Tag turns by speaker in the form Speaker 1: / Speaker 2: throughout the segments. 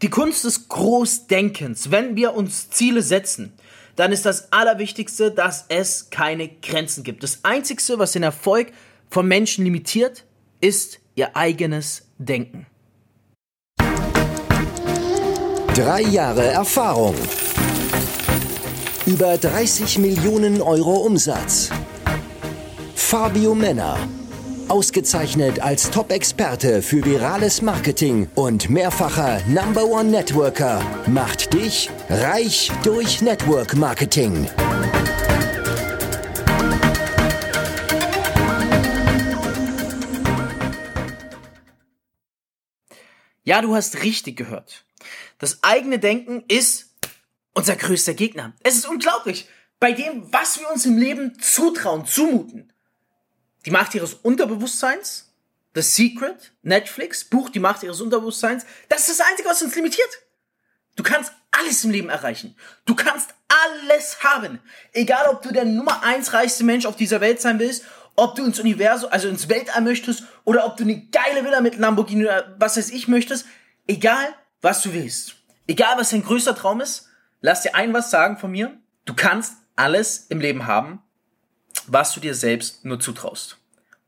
Speaker 1: Die Kunst des Großdenkens, wenn wir uns Ziele setzen, dann ist das Allerwichtigste, dass es keine Grenzen gibt. Das Einzige, was den Erfolg von Menschen limitiert, ist ihr eigenes Denken.
Speaker 2: Drei Jahre Erfahrung. Über 30 Millionen Euro Umsatz. Fabio Männer Ausgezeichnet als Top-Experte für virales Marketing und mehrfacher Number One Networker macht dich reich durch Network Marketing.
Speaker 1: Ja, du hast richtig gehört. Das eigene Denken ist unser größter Gegner. Es ist unglaublich. Bei dem, was wir uns im Leben zutrauen, zumuten, die Macht ihres Unterbewusstseins, The Secret, Netflix, Buch Die Macht ihres Unterbewusstseins. Das ist das Einzige, was uns limitiert. Du kannst alles im Leben erreichen. Du kannst alles haben. Egal, ob du der Nummer eins reichste Mensch auf dieser Welt sein willst, ob du ins Universum, also ins Weltall möchtest, oder ob du eine geile Villa mit Lamborghini oder was weiß ich möchtest. Egal, was du willst. Egal, was dein größter Traum ist, lass dir ein was sagen von mir. Du kannst alles im Leben haben, was du dir selbst nur zutraust.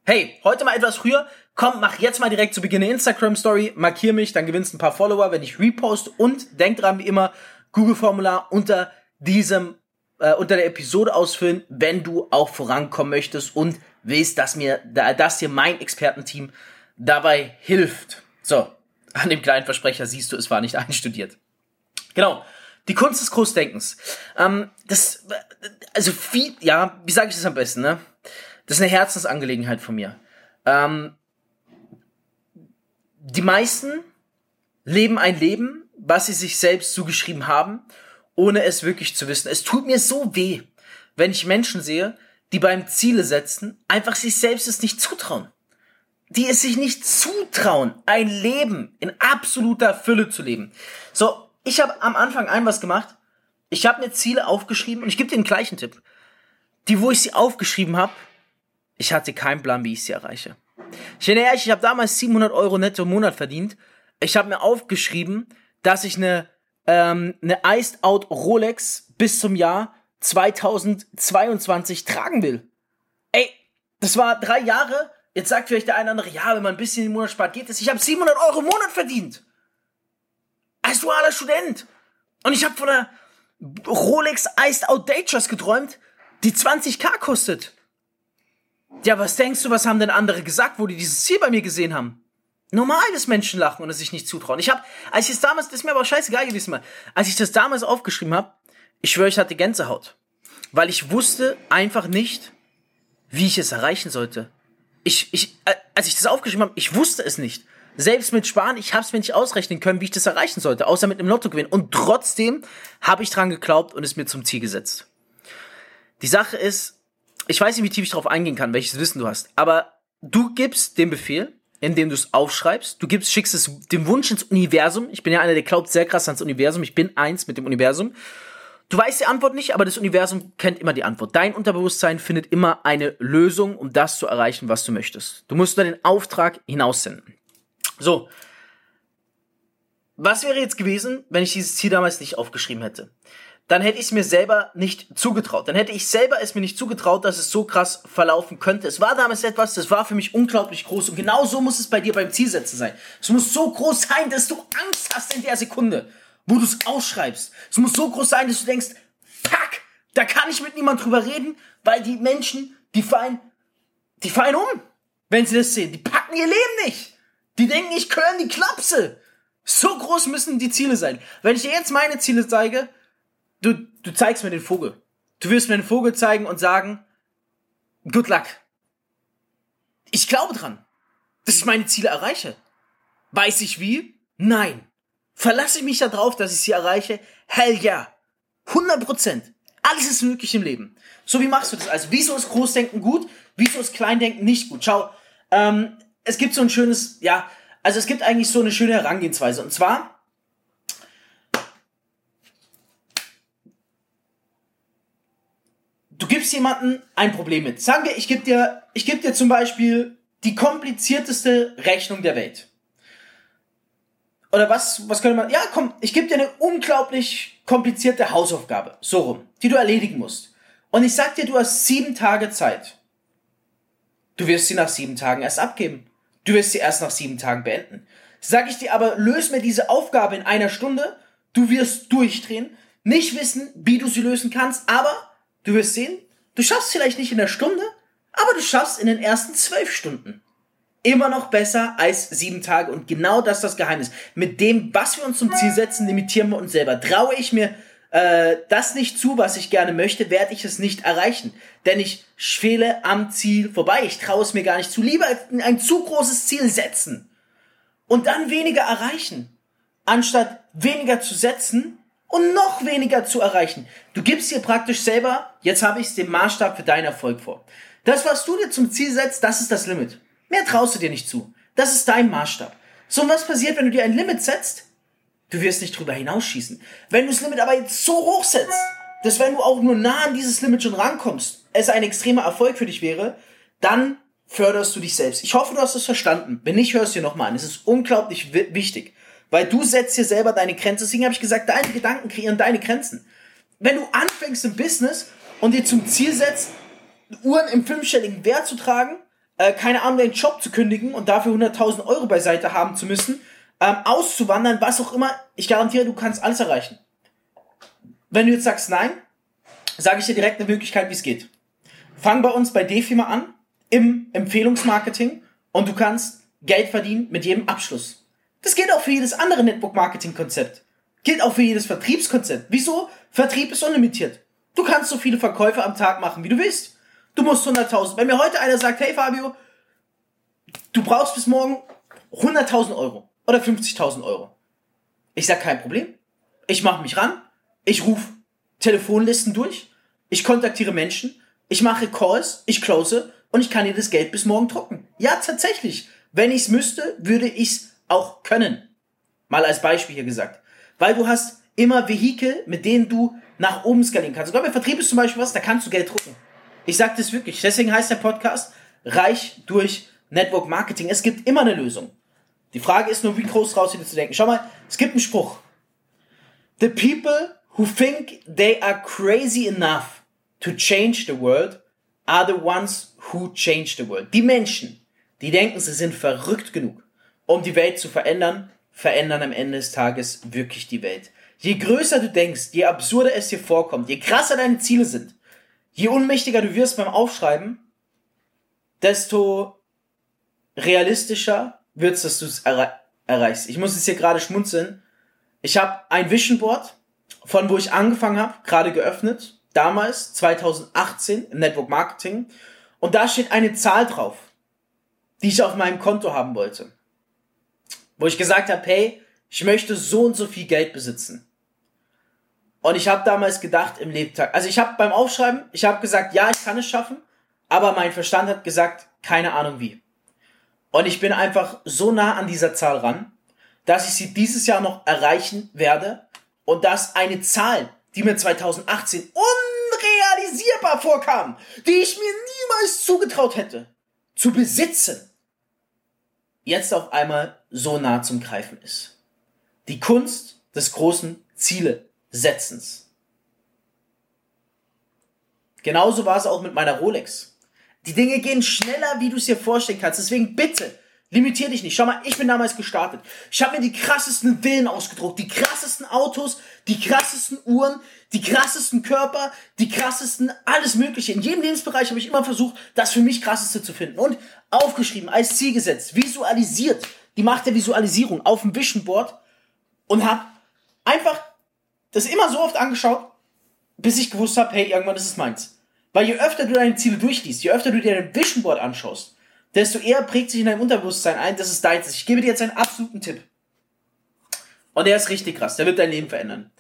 Speaker 1: Hey, heute mal etwas früher. Komm, mach jetzt mal direkt zu Beginn eine Instagram-Story, markier mich, dann gewinnst ein paar Follower, wenn ich repost und denk dran, wie immer, Google-Formular unter diesem, äh, unter der Episode ausfüllen, wenn du auch vorankommen möchtest und willst, dass mir, dass dir mein Expertenteam dabei hilft. So, an dem kleinen Versprecher siehst du, es war nicht einstudiert. Genau. Die Kunst des Großdenkens. Ähm, das, also viel, ja, wie sage ich das am besten, ne? Das ist eine Herzensangelegenheit von mir. Ähm, die meisten leben ein Leben, was sie sich selbst zugeschrieben haben, ohne es wirklich zu wissen. Es tut mir so weh, wenn ich Menschen sehe, die beim Ziele setzen, einfach sich selbst es nicht zutrauen. Die es sich nicht zutrauen, ein Leben in absoluter Fülle zu leben. So, ich habe am Anfang ein was gemacht. Ich habe mir Ziele aufgeschrieben und ich gebe dir den gleichen Tipp. Die, wo ich sie aufgeschrieben habe, ich hatte keinen Plan, wie ich sie erreiche. Ich bin ehrlich, ich habe damals 700 Euro netto im Monat verdient. Ich habe mir aufgeschrieben, dass ich eine, ähm, eine Iced Out Rolex bis zum Jahr 2022 tragen will. Ey, das war drei Jahre. Jetzt sagt vielleicht der eine oder andere, ja, wenn man ein bisschen im Monat spart, geht es. Ich habe 700 Euro im Monat verdient. Als dualer Student. Und ich habe von der Rolex Iced Out geträumt, die 20k kostet. Ja, was denkst du, was haben denn andere gesagt, wo die dieses Ziel bei mir gesehen haben? Normal, dass Menschen lachen und es sich nicht zutrauen. Ich habe, als ich es damals, das ist mir aber scheißegal gewesen, mal, als ich das damals aufgeschrieben habe, ich schwöre, ich hatte Gänsehaut. Weil ich wusste einfach nicht, wie ich es erreichen sollte. Ich, ich, äh, als ich das aufgeschrieben habe, ich wusste es nicht. Selbst mit Sparen, ich habe es mir nicht ausrechnen können, wie ich das erreichen sollte, außer mit einem Lottogewinn. Und trotzdem habe ich dran geglaubt und es mir zum Ziel gesetzt. Die Sache ist, ich weiß nicht, wie tief ich darauf eingehen kann, welches Wissen du hast, aber du gibst den Befehl, indem du es aufschreibst, du gibst, schickst es dem Wunsch ins Universum. Ich bin ja einer, der glaubt sehr krass ans Universum. Ich bin eins mit dem Universum. Du weißt die Antwort nicht, aber das Universum kennt immer die Antwort. Dein Unterbewusstsein findet immer eine Lösung, um das zu erreichen, was du möchtest. Du musst nur den Auftrag hinaussenden. So. Was wäre jetzt gewesen, wenn ich dieses Ziel damals nicht aufgeschrieben hätte? dann hätte ich es mir selber nicht zugetraut. Dann hätte ich selber es mir nicht zugetraut, dass es so krass verlaufen könnte. Es war damals etwas, das war für mich unglaublich groß. Und genau so muss es bei dir beim Zielsetzen sein. Es muss so groß sein, dass du Angst hast in der Sekunde, wo du es ausschreibst. Es muss so groß sein, dass du denkst, fuck, da kann ich mit niemand drüber reden, weil die Menschen, die fallen, die fallen um, wenn sie das sehen. Die packen ihr Leben nicht. Die denken, ich könnte die Klapse. So groß müssen die Ziele sein. Wenn ich dir jetzt meine Ziele zeige, du, du zeigst mir den Vogel. Du wirst mir den Vogel zeigen und sagen, good luck. Ich glaube dran, dass ich meine Ziele erreiche. Weiß ich wie? Nein. Verlasse ich mich darauf, dass ich sie erreiche? Hell ja. 100 Prozent. Alles ist möglich im Leben. So wie machst du das? Also wieso ist Großdenken gut? Wieso ist Kleindenken nicht gut? Schau, ähm, es gibt so ein schönes, ja, also es gibt eigentlich so eine schöne Herangehensweise. Und zwar, du gibst jemandem ein Problem mit. Sagen wir, ich gebe dir, ich gebe dir zum Beispiel die komplizierteste Rechnung der Welt. oder was, was könnte man, ja, komm, ich gebe dir eine unglaublich komplizierte Hausaufgabe, so rum, die du erledigen musst. Und ich sag dir, du hast sieben Tage Zeit. Du wirst sie nach sieben Tagen erst abgeben. Du wirst sie erst nach sieben Tagen beenden. Sag ich dir aber, löse mir diese Aufgabe in einer Stunde, du wirst durchdrehen, nicht wissen, wie du sie lösen kannst, aber du wirst sehen, du schaffst vielleicht nicht in der Stunde, aber du schaffst in den ersten zwölf Stunden. Immer noch besser als sieben Tage und genau das ist das Geheimnis. Mit dem, was wir uns zum Ziel setzen, limitieren wir uns selber. Traue ich mir äh, das nicht zu, was ich gerne möchte, werde ich es nicht erreichen. Denn ich fehle am Ziel vorbei. Ich traue es mir gar nicht zu. Lieber ein zu großes Ziel setzen und dann weniger erreichen, anstatt weniger zu setzen und noch weniger zu erreichen. Du gibst dir praktisch selber, jetzt habe ich es den Maßstab für deinen Erfolg vor. Das, was du dir zum Ziel setzt, das ist das Limit. Mehr traust du dir nicht zu. Das ist dein Maßstab. So, und was passiert, wenn du dir ein Limit setzt? Du wirst nicht drüber hinausschießen. Wenn du das Limit aber jetzt so hoch setzt, dass wenn du auch nur nah an dieses Limit schon rankommst, es ein extremer Erfolg für dich wäre, dann förderst du dich selbst. Ich hoffe, du hast es verstanden. Wenn nicht, hörst du dir nochmal an. Es ist unglaublich wichtig. Weil du setzt dir selber deine Grenzen. Deswegen habe ich gesagt, deine Gedanken kreieren deine Grenzen. Wenn du anfängst im Business und dir zum Ziel setzt, Uhren im fünfstelligen Wert zu tragen, äh, keine Ahnung, deinen Job zu kündigen und dafür 100.000 Euro beiseite haben zu müssen, ähm, auszuwandern, was auch immer, ich garantiere, du kannst alles erreichen. Wenn du jetzt sagst nein, sage ich dir direkt eine Möglichkeit, wie es geht. Fang bei uns bei Defima an, im Empfehlungsmarketing und du kannst Geld verdienen mit jedem Abschluss. Das gilt auch für jedes andere Network-Marketing-Konzept. Gilt auch für jedes Vertriebskonzept. Wieso? Vertrieb ist unlimitiert. Du kannst so viele Verkäufe am Tag machen, wie du willst. Du musst 100.000. Wenn mir heute einer sagt, hey Fabio, du brauchst bis morgen 100.000 Euro oder 50.000 Euro. Ich sag kein Problem. Ich mache mich ran. Ich rufe Telefonlisten durch. Ich kontaktiere Menschen. Ich mache Calls. Ich close. Und ich kann dir das Geld bis morgen drucken. Ja, tatsächlich. Wenn ich es müsste, würde ich es auch können. Mal als Beispiel hier gesagt. Weil du hast immer Vehikel, mit denen du nach oben skalieren kannst. Sogar bei Vertrieb ist zum Beispiel was, da kannst du Geld drucken. Ich sage das wirklich. Deswegen heißt der Podcast Reich durch Network Marketing. Es gibt immer eine Lösung. Die Frage ist nur, wie groß raus wieder zu denken. Schau mal, es gibt einen Spruch. The people who think they are crazy enough to change the world are the ones who change the world. Die Menschen, die denken, sie sind verrückt genug, um die Welt zu verändern, verändern am Ende des Tages wirklich die Welt. Je größer du denkst, je absurder es dir vorkommt, je krasser deine Ziele sind, je unmächtiger du wirst beim Aufschreiben, desto realistischer wird's, dass du es erre erreichst. Ich muss jetzt hier gerade schmunzeln. Ich habe ein Vision Board, von wo ich angefangen habe, gerade geöffnet, damals, 2018, im Network Marketing. Und da steht eine Zahl drauf, die ich auf meinem Konto haben wollte. Wo ich gesagt habe, hey, ich möchte so und so viel Geld besitzen. Und ich habe damals gedacht im Lebtag, also ich habe beim Aufschreiben, ich habe gesagt, ja, ich kann es schaffen, aber mein Verstand hat gesagt, keine Ahnung wie. Und ich bin einfach so nah an dieser Zahl ran, dass ich sie dieses Jahr noch erreichen werde und dass eine Zahl, die mir 2018 unrealisierbar vorkam, die ich mir niemals zugetraut hätte, zu besitzen, jetzt auf einmal so nah zum Greifen ist. Die Kunst des großen Ziele setzens. Genauso war es auch mit meiner Rolex. Die Dinge gehen schneller, wie du es dir vorstellen kannst. Deswegen bitte, limitier dich nicht. Schau mal, ich bin damals gestartet. Ich habe mir die krassesten Villen ausgedruckt, die krassesten Autos, die krassesten Uhren, die krassesten Körper, die krassesten, alles Mögliche. In jedem Lebensbereich habe ich immer versucht, das für mich krasseste zu finden. Und aufgeschrieben, als Ziel gesetzt, visualisiert, die Macht der Visualisierung auf dem Vision Board und habe einfach das immer so oft angeschaut, bis ich gewusst habe, hey, irgendwann ist es meins. Weil je öfter du deine Ziele durchliest, je öfter du dir dein Vision Board anschaust, desto eher prägt sich in deinem Unterbewusstsein ein, das ist deins. Ich gebe dir jetzt einen absoluten Tipp. Und der ist richtig krass, der wird dein Leben verändern.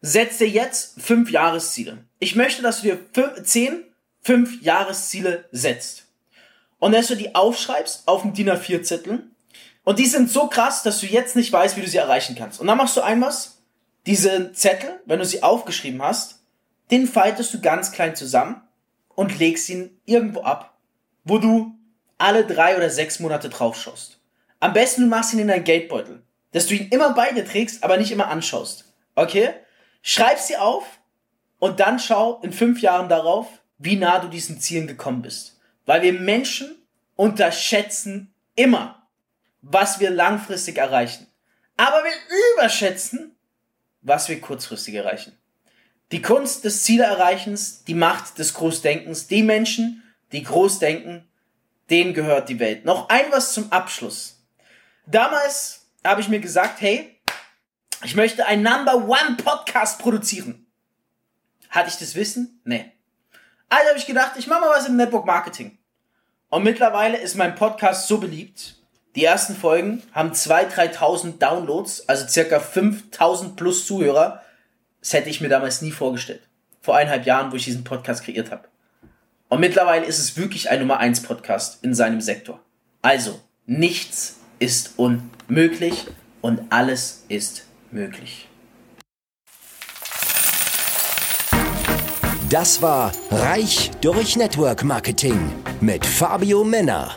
Speaker 1: Setz dir jetzt fünf Jahresziele. Ich möchte, dass du dir fünf, zehn fünf Jahresziele setzt. Und dass du die aufschreibst auf dem DIN A4-Zettel. Und die sind so krass, dass du jetzt nicht weißt, wie du sie erreichen kannst. Und dann machst du ein was. Diese Zettel, wenn du sie aufgeschrieben hast, den faltest du ganz klein zusammen und legst ihn irgendwo ab, wo du alle drei oder sechs Monate drauf schaust. Am besten du machst ihn in deinen Geldbeutel. dass du ihn immer bei dir trägst, aber nicht immer anschaust. Okay? Schreib sie auf und dann schau in fünf Jahren darauf, wie nah du diesen Zielen gekommen bist. Weil wir Menschen unterschätzen immer, was wir langfristig erreichen. Aber wir überschätzen, was wir kurzfristig erreichen. Die Kunst des Zielerreichens, die Macht des Großdenkens, die Menschen, die groß denken, denen gehört die Welt. Noch ein was zum Abschluss. Damals habe ich mir gesagt, hey, ich möchte einen Number One Podcast produzieren. Hatte ich das Wissen? Nee. Also habe ich gedacht, ich mache mal was im Network Marketing. Und mittlerweile ist mein Podcast so beliebt. Die ersten Folgen haben 2.000, 3.000 Downloads, also circa 5.000 plus Zuhörer. Das hätte ich mir damals nie vorgestellt. Vor eineinhalb Jahren, wo ich diesen Podcast kreiert habe. Und mittlerweile ist es wirklich ein Nummer 1 Podcast in seinem Sektor. Also, nichts ist unmöglich und alles ist möglich.
Speaker 2: Das war Reich durch Network Marketing mit Fabio Männer.